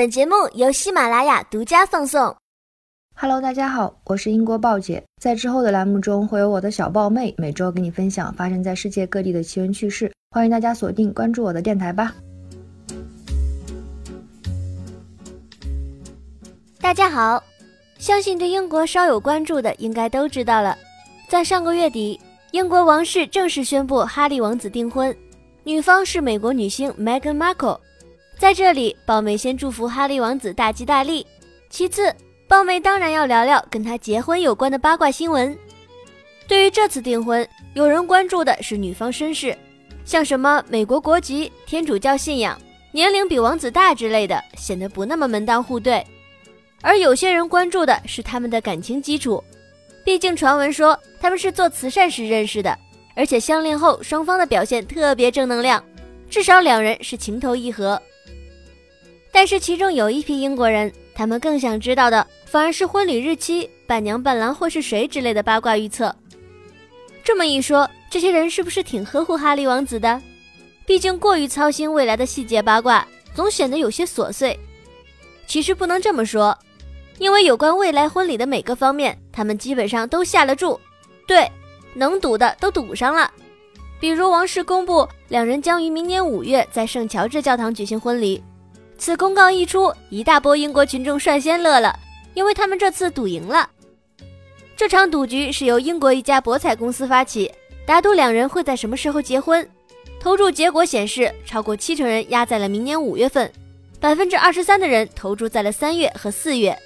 本节目由喜马拉雅独家放送。Hello，大家好，我是英国豹姐。在之后的栏目中，会有我的小豹妹每周给你分享发生在世界各地的奇闻趣事。欢迎大家锁定关注我的电台吧。大家好，相信对英国稍有关注的应该都知道了，在上个月底，英国王室正式宣布哈利王子订婚，女方是美国女星 Meghan Markle。在这里，豹妹先祝福哈利王子大吉大利。其次，豹妹当然要聊聊跟他结婚有关的八卦新闻。对于这次订婚，有人关注的是女方身世，像什么美国国籍、天主教信仰、年龄比王子大之类的，显得不那么门当户对。而有些人关注的是他们的感情基础，毕竟传闻说他们是做慈善时认识的，而且相恋后双方的表现特别正能量，至少两人是情投意合。但是其中有一批英国人，他们更想知道的反而是婚礼日期、伴娘伴郎会是谁之类的八卦预测。这么一说，这些人是不是挺呵护哈利王子的？毕竟过于操心未来的细节八卦，总显得有些琐碎。其实不能这么说，因为有关未来婚礼的每个方面，他们基本上都下了注，对，能赌的都赌上了。比如王室公布，两人将于明年五月在圣乔治教堂举行婚礼。此公告一出，一大波英国群众率先乐了，因为他们这次赌赢了。这场赌局是由英国一家博彩公司发起，打赌两人会在什么时候结婚。投注结果显示，超过七成人压在了明年五月份，百分之二十三的人投注在了三月和四月。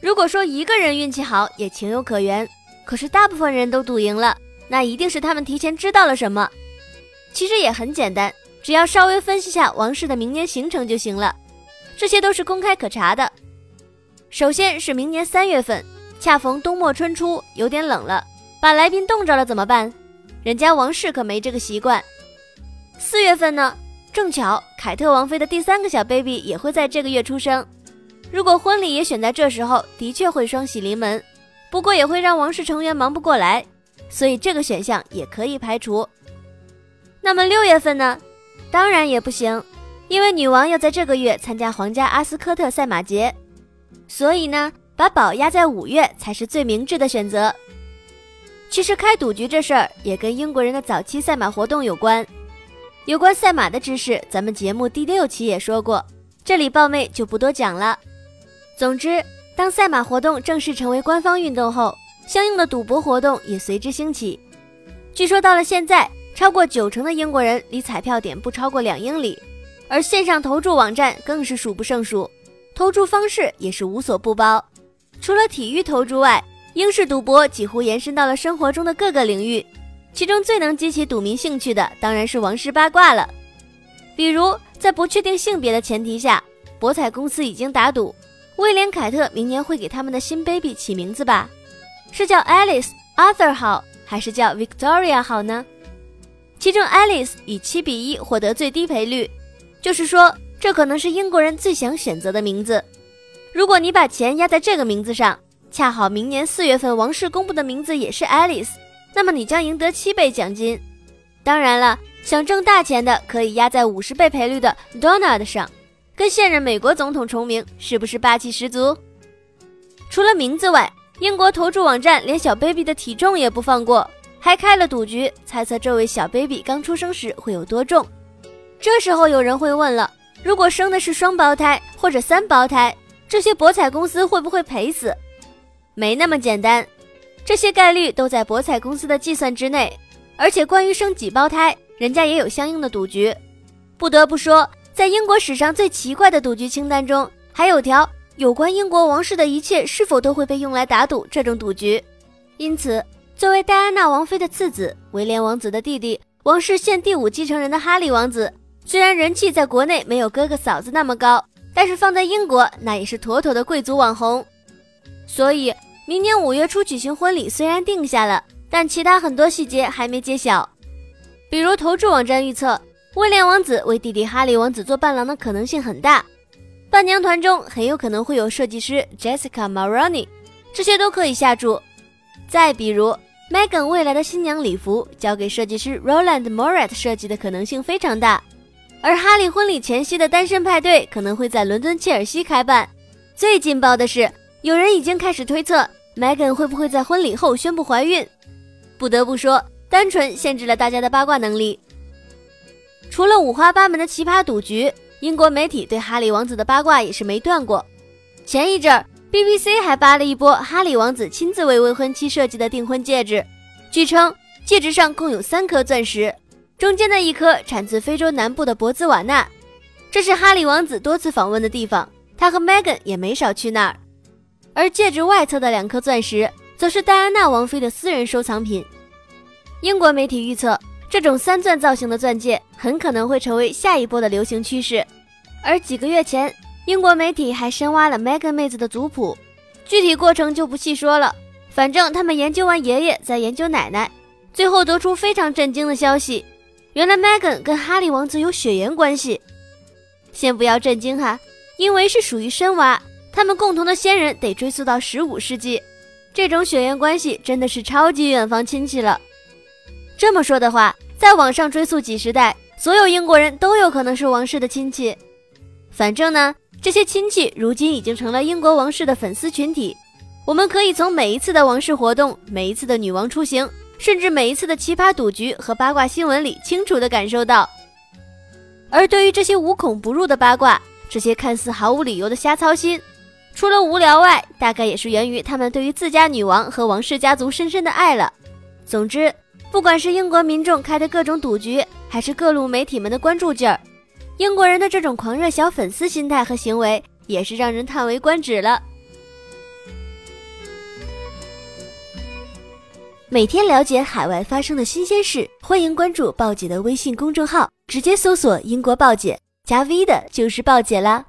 如果说一个人运气好，也情有可原。可是大部分人都赌赢了，那一定是他们提前知道了什么。其实也很简单，只要稍微分析下王室的明年行程就行了。这些都是公开可查的。首先是明年三月份，恰逢冬末春初，有点冷了，把来宾冻着了怎么办？人家王室可没这个习惯。四月份呢，正巧凯特王妃的第三个小 baby 也会在这个月出生。如果婚礼也选在这时候，的确会双喜临门，不过也会让王室成员忙不过来，所以这个选项也可以排除。那么六月份呢？当然也不行。因为女王要在这个月参加皇家阿斯科特赛马节，所以呢，把宝压在五月才是最明智的选择。其实开赌局这事儿也跟英国人的早期赛马活动有关。有关赛马的知识，咱们节目第六期也说过，这里豹妹就不多讲了。总之，当赛马活动正式成为官方运动后，相应的赌博活动也随之兴起。据说到了现在，超过九成的英国人离彩票点不超过两英里。而线上投注网站更是数不胜数，投注方式也是无所不包。除了体育投注外，英式赌博几乎延伸到了生活中的各个领域。其中最能激起赌民兴趣的当然是王室八卦了。比如，在不确定性别的前提下，博彩公司已经打赌，威廉·凯特明年会给他们的新 baby 起名字吧？是叫 Alice、Arthur 好，还是叫 Victoria 好呢？其中 Alice 以七比一获得最低赔率。就是说，这可能是英国人最想选择的名字。如果你把钱压在这个名字上，恰好明年四月份王室公布的名字也是 Alice，那么你将赢得七倍奖金。当然了，想挣大钱的可以压在五十倍赔率的 Donald 上，跟现任美国总统重名，是不是霸气十足？除了名字外，英国投注网站连小 baby 的体重也不放过，还开了赌局，猜测这位小 baby 刚出生时会有多重。这时候有人会问了：如果生的是双胞胎或者三胞胎，这些博彩公司会不会赔死？没那么简单，这些概率都在博彩公司的计算之内。而且关于生几胞胎，人家也有相应的赌局。不得不说，在英国史上最奇怪的赌局清单中，还有条有关英国王室的一切是否都会被用来打赌这种赌局。因此，作为戴安娜王妃的次子，威廉王子的弟弟，王室现第五继承人的哈利王子。虽然人气在国内没有哥哥嫂子那么高，但是放在英国那也是妥妥的贵族网红。所以明年五月初举行婚礼虽然定下了，但其他很多细节还没揭晓。比如投注网站预测，威廉王子为弟弟哈利王子做伴郎的可能性很大，伴娘团中很有可能会有设计师 Jessica Maroney，这些都可以下注。再比如 Megan 未来的新娘礼服交给设计师 Roland Moret 设计的可能性非常大。而哈利婚礼前夕的单身派对可能会在伦敦切尔西开办。最劲爆的是，有人已经开始推测 Megan 会不会在婚礼后宣布怀孕。不得不说，单纯限制了大家的八卦能力。除了五花八门的奇葩赌局，英国媒体对哈利王子的八卦也是没断过。前一阵儿，BBC 还扒了一波哈利王子亲自为未婚妻设计的订婚戒指，据称戒指上共有三颗钻石。中间的一颗产自非洲南部的博兹瓦纳，这是哈利王子多次访问的地方，他和 Megan 也没少去那儿。而戒指外侧的两颗钻石，则是戴安娜王妃的私人收藏品。英国媒体预测，这种三钻造型的钻戒很可能会成为下一波的流行趋势。而几个月前，英国媒体还深挖了 Megan 妹子的族谱，具体过程就不细说了。反正他们研究完爷爷，再研究奶奶，最后得出非常震惊的消息。原来 Megan 跟哈利王子有血缘关系，先不要震惊哈，因为是属于深挖，他们共同的先人得追溯到十五世纪，这种血缘关系真的是超级远房亲戚了。这么说的话，再往上追溯几十代，所有英国人都有可能是王室的亲戚。反正呢，这些亲戚如今已经成了英国王室的粉丝群体，我们可以从每一次的王室活动，每一次的女王出行。甚至每一次的奇葩赌局和八卦新闻里，清楚地感受到。而对于这些无孔不入的八卦，这些看似毫无理由的瞎操心，除了无聊外，大概也是源于他们对于自家女王和王室家族深深的爱了。总之，不管是英国民众开的各种赌局，还是各路媒体们的关注劲儿，英国人的这种狂热小粉丝心态和行为，也是让人叹为观止了。每天了解海外发生的新鲜事，欢迎关注报姐的微信公众号，直接搜索“英国报姐”，加 V 的就是报姐啦。